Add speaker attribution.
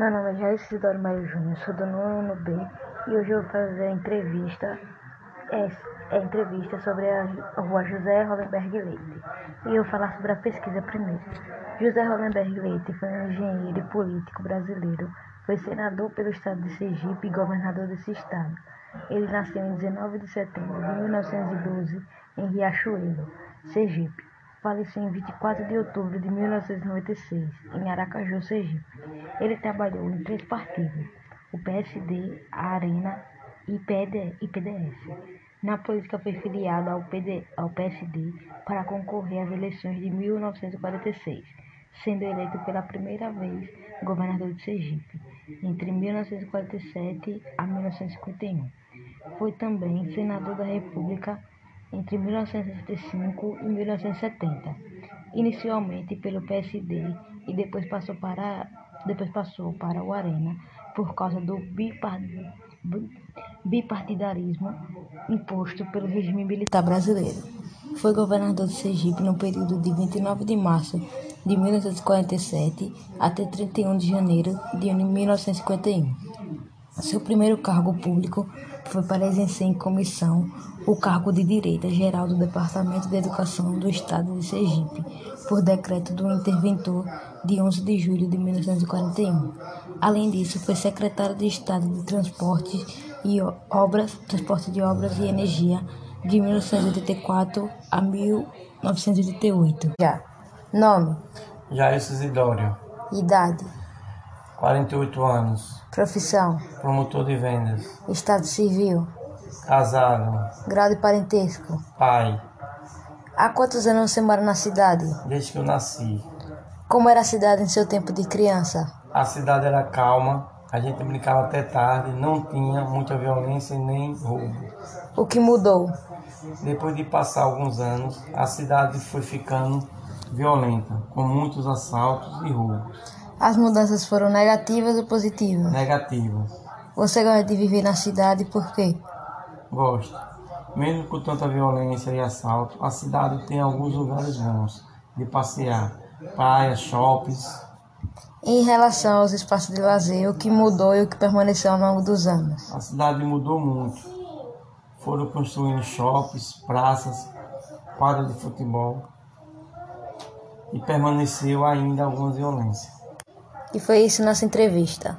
Speaker 1: Meu nome é Jair Isidoro Maio Júnior, sou do nono B e hoje eu vou fazer a entrevista, é, é entrevista sobre a rua José Hollenberg Leite. E eu vou falar sobre a pesquisa primeiro. José Hollenberg Leite foi um engenheiro e político brasileiro, foi senador pelo estado de Sergipe e governador desse estado. Ele nasceu em 19 de setembro de 1912 em Riachuelo, Sergipe. Faleceu em 24 de outubro de 1996, em Aracaju, Sergipe. Ele trabalhou em três partidos, o PSD, a Arena e PDS. Na política foi filiado ao, PD, ao PSD para concorrer às eleições de 1946, sendo eleito pela primeira vez governador de Sergipe, entre 1947 a 1951. Foi também senador da República entre 1965 e 1970, inicialmente pelo PSD e depois passou para, depois passou para o Arena por causa do bipartidarismo imposto pelo regime militar brasileiro. Foi governador de Sergipe no período de 29 de março de 1947 até 31 de janeiro de 1951. Seu primeiro cargo público foi para exercer em comissão o cargo de Direita-Geral do Departamento de Educação do Estado de Sergipe, por decreto do interventor de 11 de julho de 1941. Além disso, foi secretário de Estado de Transportes e Obras, Transporte de Obras e Energia de 1984 a 1988.
Speaker 2: Já. Nome:
Speaker 3: Jair Isidório.
Speaker 2: Idade:
Speaker 3: 48 anos.
Speaker 2: Profissão:
Speaker 3: Promotor de vendas.
Speaker 2: Estado civil:
Speaker 3: Casado.
Speaker 2: Grau de parentesco:
Speaker 3: Pai.
Speaker 2: Há quantos anos você mora na cidade?
Speaker 3: Desde que eu nasci.
Speaker 2: Como era a cidade em seu tempo de criança?
Speaker 3: A cidade era calma, a gente brincava até tarde, não tinha muita violência nem roubo.
Speaker 2: O que mudou?
Speaker 3: Depois de passar alguns anos, a cidade foi ficando violenta, com muitos assaltos e roubos.
Speaker 2: As mudanças foram negativas ou positivas?
Speaker 3: Negativas.
Speaker 2: Você gosta de viver na cidade por quê?
Speaker 3: Gosto. Mesmo com tanta violência e assalto, a cidade tem alguns lugares bons de passear, praias, shoppings.
Speaker 2: Em relação aos espaços de lazer, o que mudou e o que permaneceu ao longo dos anos?
Speaker 3: A cidade mudou muito. Foram construindo shoppings, praças, quadras de futebol e permaneceu ainda alguma violência.
Speaker 2: E foi isso nossa entrevista.